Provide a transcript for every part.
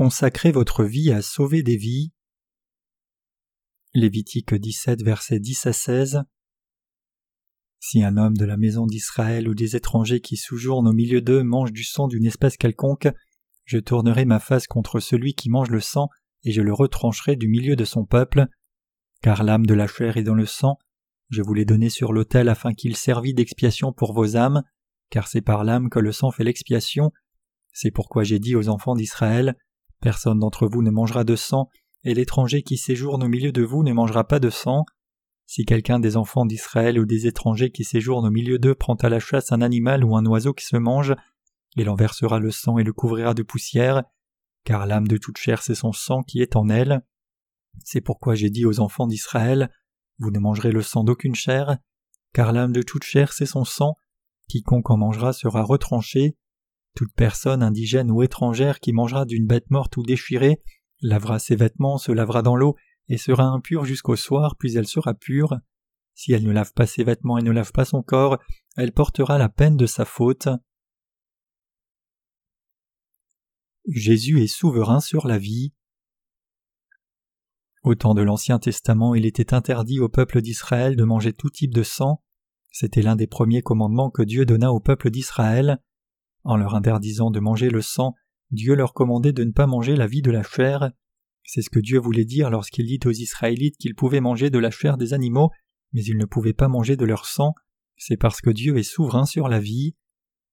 Consacrez votre vie à sauver des vies. Lévitique 17, versets 10 à 16. Si un homme de la maison d'Israël ou des étrangers qui séjournent au milieu d'eux mange du sang d'une espèce quelconque, je tournerai ma face contre celui qui mange le sang, et je le retrancherai du milieu de son peuple. Car l'âme de la chair est dans le sang, je vous l'ai donné sur l'autel afin qu'il servît d'expiation pour vos âmes, car c'est par l'âme que le sang fait l'expiation. C'est pourquoi j'ai dit aux enfants d'Israël, Personne d'entre vous ne mangera de sang, et l'étranger qui séjourne au milieu de vous ne mangera pas de sang. Si quelqu'un des enfants d'Israël ou des étrangers qui séjournent au milieu d'eux prend à la chasse un animal ou un oiseau qui se mange, il en versera le sang et le couvrira de poussière, car l'âme de toute chair c'est son sang qui est en elle. C'est pourquoi j'ai dit aux enfants d'Israël, Vous ne mangerez le sang d'aucune chair, car l'âme de toute chair c'est son sang, quiconque en mangera sera retranché. Toute personne indigène ou étrangère qui mangera d'une bête morte ou déchirée lavera ses vêtements, se lavera dans l'eau, et sera impure jusqu'au soir, puis elle sera pure. Si elle ne lave pas ses vêtements et ne lave pas son corps, elle portera la peine de sa faute. Jésus est souverain sur la vie. Au temps de l'Ancien Testament, il était interdit au peuple d'Israël de manger tout type de sang. C'était l'un des premiers commandements que Dieu donna au peuple d'Israël. En leur interdisant de manger le sang, Dieu leur commandait de ne pas manger la vie de la chair. C'est ce que Dieu voulait dire lorsqu'il dit aux Israélites qu'ils pouvaient manger de la chair des animaux, mais ils ne pouvaient pas manger de leur sang. C'est parce que Dieu est souverain sur la vie.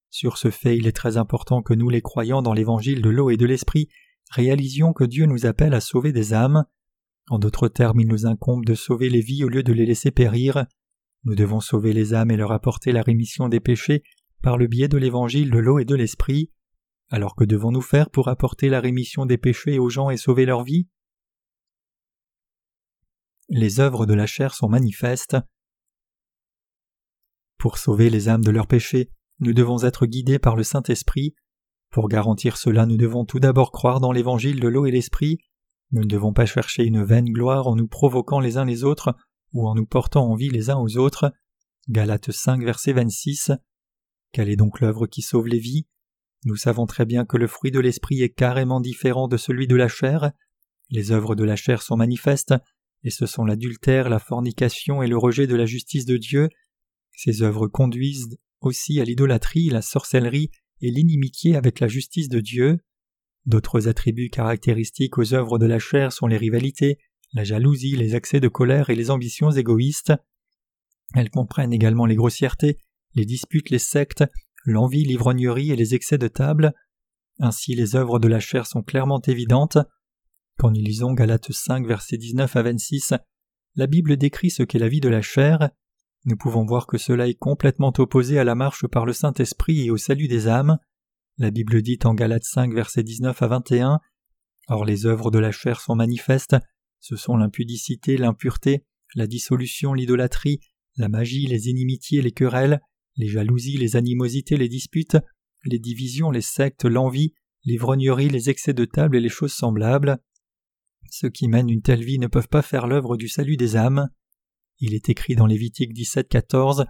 Sur ce fait, il est très important que nous, les croyants dans l'évangile de l'eau et de l'esprit, réalisions que Dieu nous appelle à sauver des âmes. En d'autres termes, il nous incombe de sauver les vies au lieu de les laisser périr. Nous devons sauver les âmes et leur apporter la rémission des péchés par le biais de l'évangile de l'eau et de l'esprit. Alors que devons-nous faire pour apporter la rémission des péchés aux gens et sauver leur vie? Les œuvres de la chair sont manifestes. Pour sauver les âmes de leurs péchés, nous devons être guidés par le Saint-Esprit. Pour garantir cela, nous devons tout d'abord croire dans l'évangile de l'eau et l'esprit. Nous ne devons pas chercher une vaine gloire en nous provoquant les uns les autres ou en nous portant envie les uns aux autres. Galates 5, verset 26. Quelle est donc l'œuvre qui sauve les vies? Nous savons très bien que le fruit de l'esprit est carrément différent de celui de la chair. Les œuvres de la chair sont manifestes, et ce sont l'adultère, la fornication et le rejet de la justice de Dieu. Ces œuvres conduisent aussi à l'idolâtrie, la sorcellerie et l'inimitié avec la justice de Dieu. D'autres attributs caractéristiques aux œuvres de la chair sont les rivalités, la jalousie, les accès de colère et les ambitions égoïstes. Elles comprennent également les grossièretés, les disputes, les sectes, l'envie, l'ivrognerie et les excès de table. Ainsi les œuvres de la chair sont clairement évidentes. Quand nous lisons Galates 5 versets 19 à 26, la Bible décrit ce qu'est la vie de la chair. Nous pouvons voir que cela est complètement opposé à la marche par le Saint-Esprit et au salut des âmes. La Bible dit en Galates 5 versets 19 à 21 Or les œuvres de la chair sont manifestes, ce sont l'impudicité, l'impureté, la dissolution, l'idolâtrie, la magie, les inimitiés, les querelles, les jalousies, les animosités, les disputes, les divisions, les sectes, l'envie, l'ivrognerie, les excès de table et les choses semblables. Ceux qui mènent une telle vie ne peuvent pas faire l'œuvre du salut des âmes. Il est écrit dans Lévitique 17, 14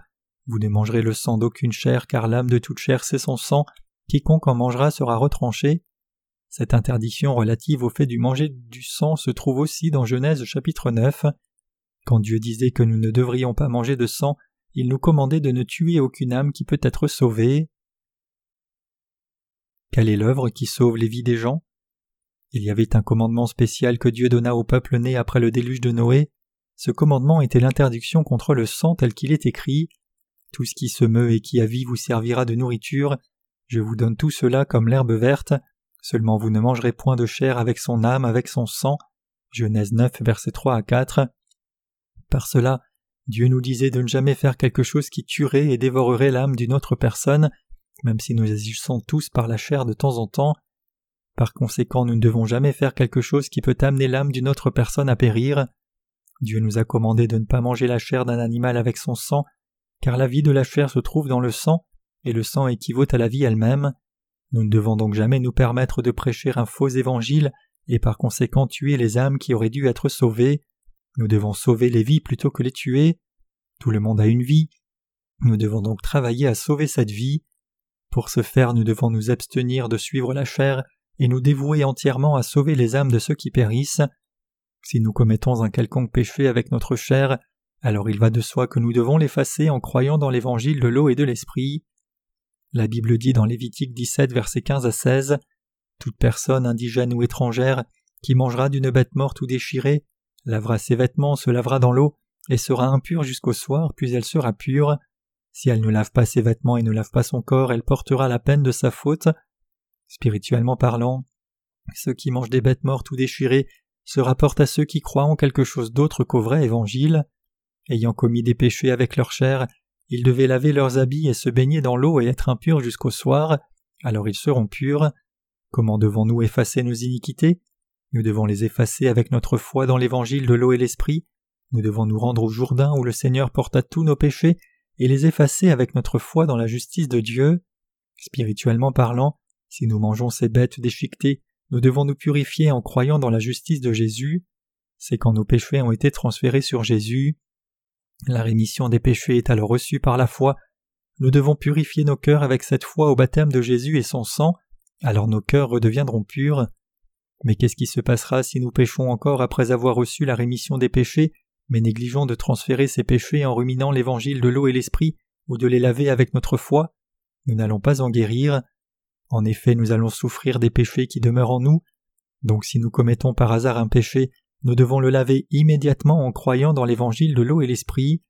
Vous ne mangerez le sang d'aucune chair, car l'âme de toute chair c'est son sang, quiconque en mangera sera retranché. Cette interdiction relative au fait du manger du sang se trouve aussi dans Genèse chapitre 9. Quand Dieu disait que nous ne devrions pas manger de sang, il nous commandait de ne tuer aucune âme qui peut être sauvée. Quelle est l'œuvre qui sauve les vies des gens? Il y avait un commandement spécial que Dieu donna au peuple né après le déluge de Noé. Ce commandement était l'interdiction contre le sang tel qu'il est écrit. Tout ce qui se meut et qui a vie vous servira de nourriture. Je vous donne tout cela comme l'herbe verte. Seulement vous ne mangerez point de chair avec son âme, avec son sang. Genèse 9, versets 3 à 4. Par cela, Dieu nous disait de ne jamais faire quelque chose qui tuerait et dévorerait l'âme d'une autre personne, même si nous agissons tous par la chair de temps en temps. Par conséquent, nous ne devons jamais faire quelque chose qui peut amener l'âme d'une autre personne à périr. Dieu nous a commandé de ne pas manger la chair d'un animal avec son sang, car la vie de la chair se trouve dans le sang, et le sang équivaut à la vie elle-même. Nous ne devons donc jamais nous permettre de prêcher un faux évangile et par conséquent tuer les âmes qui auraient dû être sauvées. Nous devons sauver les vies plutôt que les tuer. Tout le monde a une vie. Nous devons donc travailler à sauver cette vie. Pour ce faire, nous devons nous abstenir de suivre la chair et nous dévouer entièrement à sauver les âmes de ceux qui périssent. Si nous commettons un quelconque péché avec notre chair, alors il va de soi que nous devons l'effacer en croyant dans l'évangile de l'eau et de l'esprit. La Bible dit dans Lévitique 17, versets 15 à 16 Toute personne indigène ou étrangère qui mangera d'une bête morte ou déchirée lavera ses vêtements, se lavera dans l'eau et sera impure jusqu'au soir, puis elle sera pure. Si elle ne lave pas ses vêtements et ne lave pas son corps, elle portera la peine de sa faute. Spirituellement parlant, ceux qui mangent des bêtes mortes ou déchirées se rapportent à ceux qui croient en quelque chose d'autre qu'au vrai évangile. Ayant commis des péchés avec leur chair, ils devaient laver leurs habits et se baigner dans l'eau et être impurs jusqu'au soir, alors ils seront purs. Comment devons-nous effacer nos iniquités? Nous devons les effacer avec notre foi dans l'évangile de l'eau et l'esprit. Nous devons nous rendre au Jourdain où le Seigneur porta tous nos péchés et les effacer avec notre foi dans la justice de Dieu. Spirituellement parlant, si nous mangeons ces bêtes déchiquetées, nous devons nous purifier en croyant dans la justice de Jésus. C'est quand nos péchés ont été transférés sur Jésus. La rémission des péchés est alors reçue par la foi. Nous devons purifier nos cœurs avec cette foi au baptême de Jésus et son sang, alors nos cœurs redeviendront purs. Mais qu'est-ce qui se passera si nous péchons encore après avoir reçu la rémission des péchés, mais négligeons de transférer ces péchés en ruminant l'évangile de l'eau et l'esprit, ou de les laver avec notre foi Nous n'allons pas en guérir. En effet, nous allons souffrir des péchés qui demeurent en nous. Donc si nous commettons par hasard un péché, nous devons le laver immédiatement en croyant dans l'évangile de l'eau et l'esprit.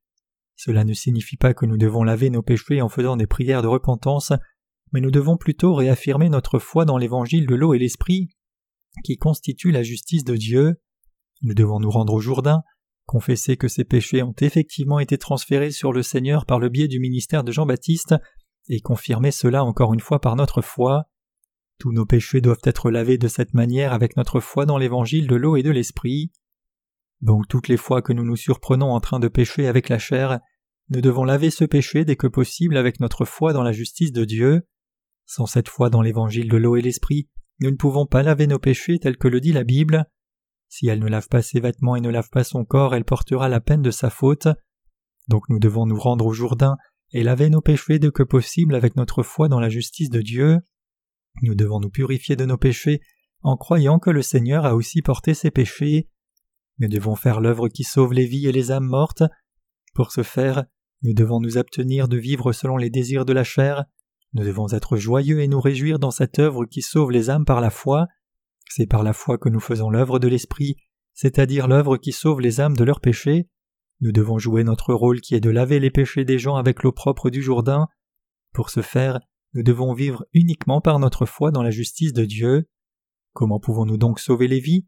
Cela ne signifie pas que nous devons laver nos péchés en faisant des prières de repentance, mais nous devons plutôt réaffirmer notre foi dans l'évangile de l'eau et l'esprit, qui constitue la justice de Dieu. Nous devons nous rendre au Jourdain, confesser que ces péchés ont effectivement été transférés sur le Seigneur par le biais du ministère de Jean-Baptiste, et confirmer cela encore une fois par notre foi. Tous nos péchés doivent être lavés de cette manière avec notre foi dans l'évangile de l'eau et de l'esprit. Donc toutes les fois que nous nous surprenons en train de pécher avec la chair, nous devons laver ce péché dès que possible avec notre foi dans la justice de Dieu. Sans cette foi dans l'évangile de l'eau et l'esprit, nous ne pouvons pas laver nos péchés tels que le dit la Bible. Si elle ne lave pas ses vêtements et ne lave pas son corps, elle portera la peine de sa faute. Donc nous devons nous rendre au Jourdain et laver nos péchés dès que possible avec notre foi dans la justice de Dieu. Nous devons nous purifier de nos péchés en croyant que le Seigneur a aussi porté ses péchés. Nous devons faire l'œuvre qui sauve les vies et les âmes mortes. Pour ce faire, nous devons nous abstenir de vivre selon les désirs de la chair. Nous devons être joyeux et nous réjouir dans cette œuvre qui sauve les âmes par la foi. C'est par la foi que nous faisons l'œuvre de l'Esprit, c'est-à-dire l'œuvre qui sauve les âmes de leurs péchés. Nous devons jouer notre rôle qui est de laver les péchés des gens avec l'eau propre du Jourdain. Pour ce faire, nous devons vivre uniquement par notre foi dans la justice de Dieu. Comment pouvons-nous donc sauver les vies?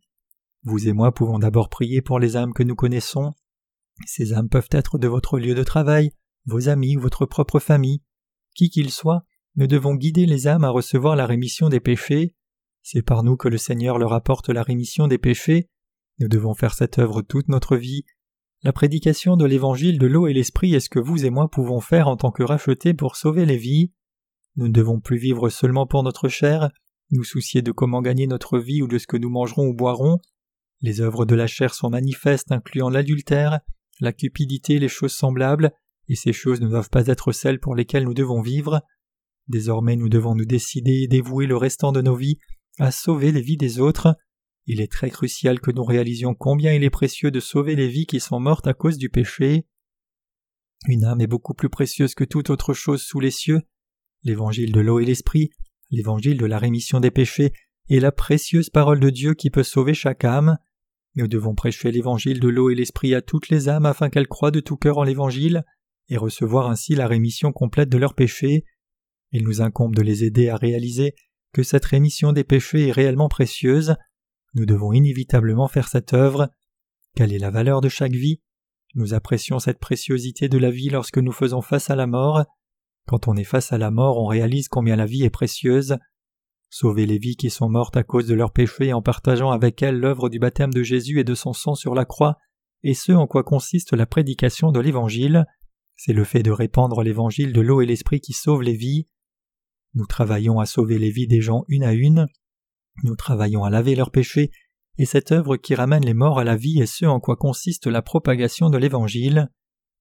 Vous et moi pouvons d'abord prier pour les âmes que nous connaissons. Ces âmes peuvent être de votre lieu de travail, vos amis votre propre famille. Qui qu'ils soient, nous devons guider les âmes à recevoir la rémission des péchés. C'est par nous que le Seigneur leur apporte la rémission des péchés. Nous devons faire cette œuvre toute notre vie la prédication de l'évangile de l'eau et l'esprit est ce que vous et moi pouvons faire en tant que rachetés pour sauver les vies. Nous ne devons plus vivre seulement pour notre chair, nous soucier de comment gagner notre vie ou de ce que nous mangerons ou boirons. Les œuvres de la chair sont manifestes, incluant l'adultère, la cupidité, les choses semblables, et ces choses ne doivent pas être celles pour lesquelles nous devons vivre. Désormais nous devons nous décider et dévouer le restant de nos vies à sauver les vies des autres. Il est très crucial que nous réalisions combien il est précieux de sauver les vies qui sont mortes à cause du péché. Une âme est beaucoup plus précieuse que toute autre chose sous les cieux. L'évangile de l'eau et l'esprit, l'évangile de la rémission des péchés, est la précieuse parole de Dieu qui peut sauver chaque âme. Nous devons prêcher l'évangile de l'eau et l'esprit à toutes les âmes afin qu'elles croient de tout cœur en l'évangile et recevoir ainsi la rémission complète de leurs péchés. Il nous incombe de les aider à réaliser que cette rémission des péchés est réellement précieuse. Nous devons inévitablement faire cette œuvre. Quelle est la valeur de chaque vie? Nous apprécions cette préciosité de la vie lorsque nous faisons face à la mort. Quand on est face à la mort, on réalise combien la vie est précieuse. Sauver les vies qui sont mortes à cause de leurs péchés en partageant avec elles l'œuvre du baptême de Jésus et de son sang sur la croix, et ce en quoi consiste la prédication de l'Évangile, c'est le fait de répandre l'Évangile de l'eau et l'Esprit qui sauve les vies. Nous travaillons à sauver les vies des gens une à une, nous travaillons à laver leurs péchés, et cette œuvre qui ramène les morts à la vie est ce en quoi consiste la propagation de l'Évangile.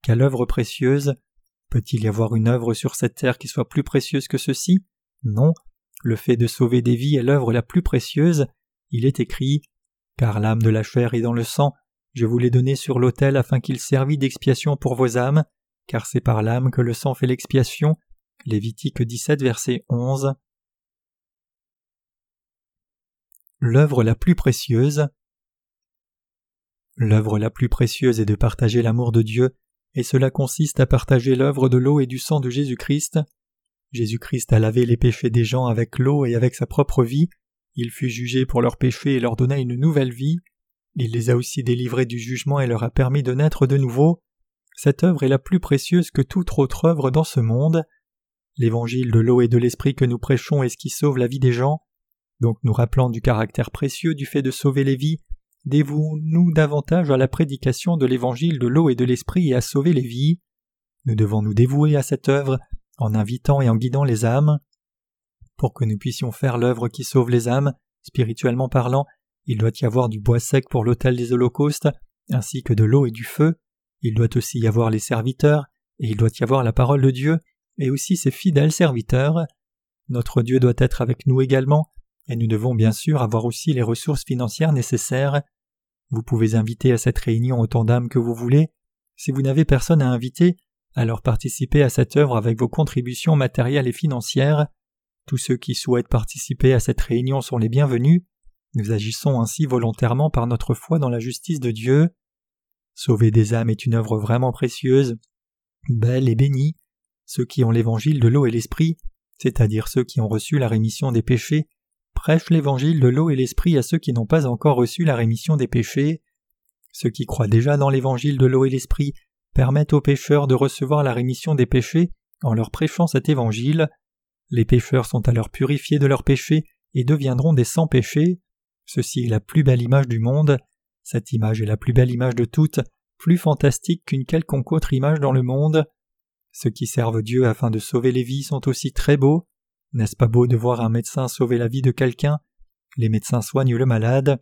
Quelle œuvre précieuse Peut-il y avoir une œuvre sur cette terre qui soit plus précieuse que ceci? Non. le fait de sauver des vies est l'œuvre la plus précieuse. Il est écrit Car l'âme de la chair est dans le sang, je vous l'ai donné sur l'autel afin qu'il servît d'expiation pour vos âmes, car c'est par l'âme que le sang fait l'expiation. Lévitique 17, verset 11. L'œuvre la plus précieuse. L'œuvre la plus précieuse est de partager l'amour de Dieu, et cela consiste à partager l'œuvre de l'eau et du sang de Jésus-Christ. Jésus-Christ a lavé les péchés des gens avec l'eau et avec sa propre vie, il fut jugé pour leurs péchés et leur donna une nouvelle vie, il les a aussi délivrés du jugement et leur a permis de naître de nouveau. Cette œuvre est la plus précieuse que toute autre œuvre dans ce monde. L'évangile de l'eau et de l'esprit que nous prêchons est ce qui sauve la vie des gens. Donc nous rappelant du caractère précieux du fait de sauver les vies, dévouons-nous davantage à la prédication de l'évangile de l'eau et de l'esprit et à sauver les vies. Nous devons nous dévouer à cette œuvre en invitant et en guidant les âmes. Pour que nous puissions faire l'œuvre qui sauve les âmes, spirituellement parlant, il doit y avoir du bois sec pour l'autel des holocaustes, ainsi que de l'eau et du feu. Il doit aussi y avoir les serviteurs, et il doit y avoir la parole de Dieu, et aussi ses fidèles serviteurs. Notre Dieu doit être avec nous également, et nous devons bien sûr avoir aussi les ressources financières nécessaires. Vous pouvez inviter à cette réunion autant d'âmes que vous voulez. Si vous n'avez personne à inviter, alors participez à cette œuvre avec vos contributions matérielles et financières. Tous ceux qui souhaitent participer à cette réunion sont les bienvenus. Nous agissons ainsi volontairement par notre foi dans la justice de Dieu. Sauver des âmes est une œuvre vraiment précieuse, belle et bénie. Ceux qui ont l'évangile de l'eau et l'esprit, c'est-à-dire ceux qui ont reçu la rémission des péchés, prêchent l'évangile de l'eau et l'esprit à ceux qui n'ont pas encore reçu la rémission des péchés. Ceux qui croient déjà dans l'évangile de l'eau et l'esprit permettent aux pécheurs de recevoir la rémission des péchés en leur prêchant cet évangile. Les pécheurs sont alors purifiés de leurs péchés et deviendront des sans-péchés. Ceci est la plus belle image du monde. Cette image est la plus belle image de toutes, plus fantastique qu'une quelconque autre image dans le monde. Ceux qui servent Dieu afin de sauver les vies sont aussi très beaux. N'est-ce pas beau de voir un médecin sauver la vie de quelqu'un? Les médecins soignent le malade.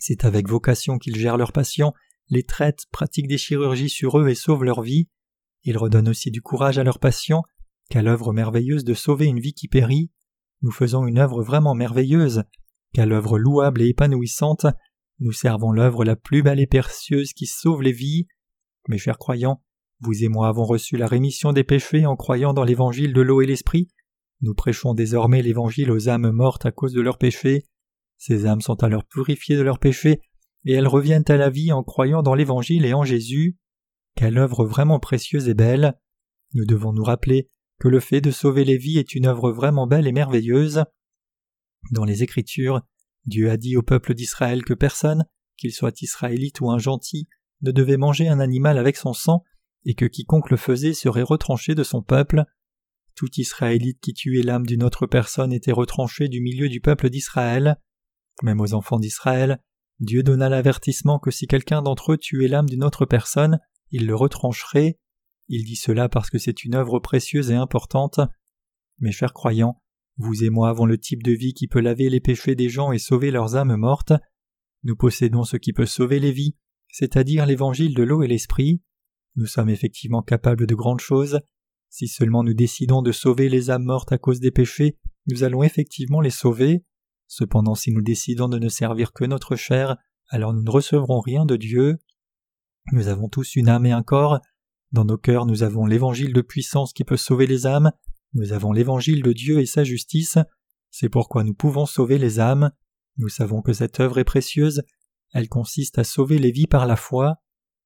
C'est avec vocation qu'ils gèrent leurs patients, les traitent, pratiquent des chirurgies sur eux et sauvent leur vie. Ils redonnent aussi du courage à leurs patients, quelle œuvre merveilleuse de sauver une vie qui périt. Nous faisons une œuvre vraiment merveilleuse, quelle œuvre louable et épanouissante. Nous servons l'œuvre la plus belle et précieuse qui sauve les vies. Mes chers croyants, vous et moi avons reçu la rémission des péchés en croyant dans l'évangile de l'eau et l'esprit. Nous prêchons désormais l'évangile aux âmes mortes à cause de leurs péchés. Ces âmes sont alors purifiées de leurs péchés, et elles reviennent à la vie en croyant dans l'évangile et en Jésus. Quelle œuvre vraiment précieuse et belle. Nous devons nous rappeler que le fait de sauver les vies est une œuvre vraiment belle et merveilleuse. Dans les Écritures, Dieu a dit au peuple d'Israël que personne, qu'il soit israélite ou un gentil, ne devait manger un animal avec son sang, et que quiconque le faisait serait retranché de son peuple. Tout Israélite qui tuait l'âme d'une autre personne était retranché du milieu du peuple d'Israël. Même aux enfants d'Israël, Dieu donna l'avertissement que si quelqu'un d'entre eux tuait l'âme d'une autre personne, il le retrancherait. Il dit cela parce que c'est une œuvre précieuse et importante. Mes chers croyants, vous et moi avons le type de vie qui peut laver les péchés des gens et sauver leurs âmes mortes. Nous possédons ce qui peut sauver les vies, c'est-à-dire l'évangile de l'eau et l'esprit. Nous sommes effectivement capables de grandes choses. Si seulement nous décidons de sauver les âmes mortes à cause des péchés, nous allons effectivement les sauver. Cependant, si nous décidons de ne servir que notre chair, alors nous ne recevrons rien de Dieu. Nous avons tous une âme et un corps. Dans nos cœurs, nous avons l'évangile de puissance qui peut sauver les âmes. Nous avons l'évangile de Dieu et sa justice. C'est pourquoi nous pouvons sauver les âmes. Nous savons que cette œuvre est précieuse. Elle consiste à sauver les vies par la foi.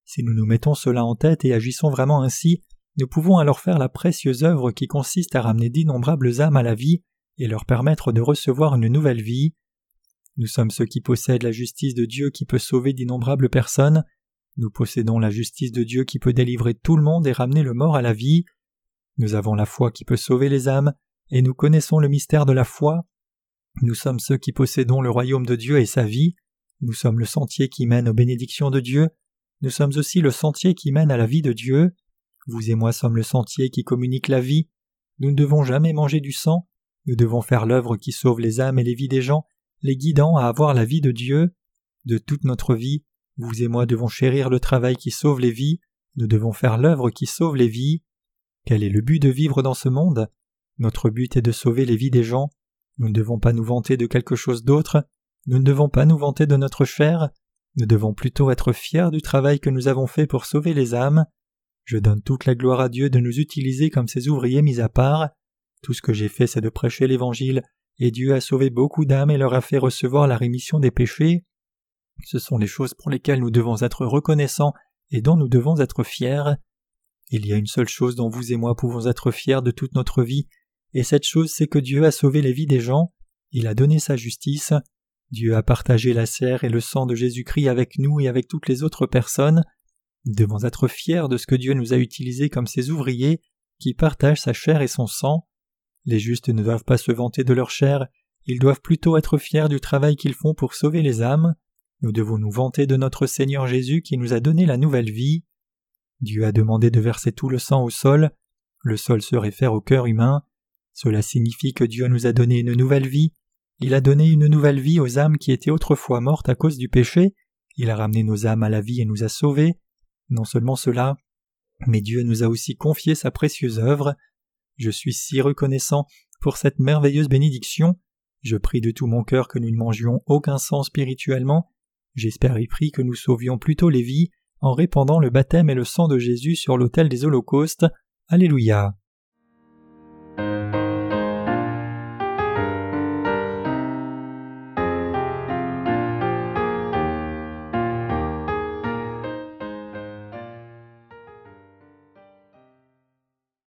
Si nous nous mettons cela en tête et agissons vraiment ainsi, nous pouvons alors faire la précieuse œuvre qui consiste à ramener d'innombrables âmes à la vie et leur permettre de recevoir une nouvelle vie. Nous sommes ceux qui possèdent la justice de Dieu qui peut sauver d'innombrables personnes. Nous possédons la justice de Dieu qui peut délivrer tout le monde et ramener le mort à la vie. Nous avons la foi qui peut sauver les âmes, et nous connaissons le mystère de la foi. Nous sommes ceux qui possédons le royaume de Dieu et sa vie. Nous sommes le sentier qui mène aux bénédictions de Dieu. Nous sommes aussi le sentier qui mène à la vie de Dieu. Vous et moi sommes le sentier qui communique la vie. Nous ne devons jamais manger du sang. Nous devons faire l'œuvre qui sauve les âmes et les vies des gens, les guidant à avoir la vie de Dieu. De toute notre vie, vous et moi devons chérir le travail qui sauve les vies. Nous devons faire l'œuvre qui sauve les vies. Quel est le but de vivre dans ce monde? Notre but est de sauver les vies des gens. Nous ne devons pas nous vanter de quelque chose d'autre, nous ne devons pas nous vanter de notre chair, nous devons plutôt être fiers du travail que nous avons fait pour sauver les âmes. Je donne toute la gloire à Dieu de nous utiliser comme ses ouvriers mis à part. Tout ce que j'ai fait, c'est de prêcher l'Évangile, et Dieu a sauvé beaucoup d'âmes et leur a fait recevoir la rémission des péchés. Ce sont les choses pour lesquelles nous devons être reconnaissants et dont nous devons être fiers. Il y a une seule chose dont vous et moi pouvons être fiers de toute notre vie, et cette chose c'est que Dieu a sauvé les vies des gens, il a donné sa justice, Dieu a partagé la chair et le sang de Jésus-Christ avec nous et avec toutes les autres personnes. Nous devons être fiers de ce que Dieu nous a utilisé comme ses ouvriers qui partagent sa chair et son sang. Les justes ne doivent pas se vanter de leur chair, ils doivent plutôt être fiers du travail qu'ils font pour sauver les âmes. Nous devons nous vanter de notre Seigneur Jésus qui nous a donné la nouvelle vie. Dieu a demandé de verser tout le sang au sol. Le sol se réfère au cœur humain. Cela signifie que Dieu nous a donné une nouvelle vie. Il a donné une nouvelle vie aux âmes qui étaient autrefois mortes à cause du péché. Il a ramené nos âmes à la vie et nous a sauvés. Non seulement cela, mais Dieu nous a aussi confié sa précieuse œuvre. Je suis si reconnaissant pour cette merveilleuse bénédiction. Je prie de tout mon cœur que nous ne mangions aucun sang spirituellement. J'espère et prie que nous sauvions plutôt les vies en répandant le baptême et le sang de Jésus sur l'autel des holocaustes. Alléluia.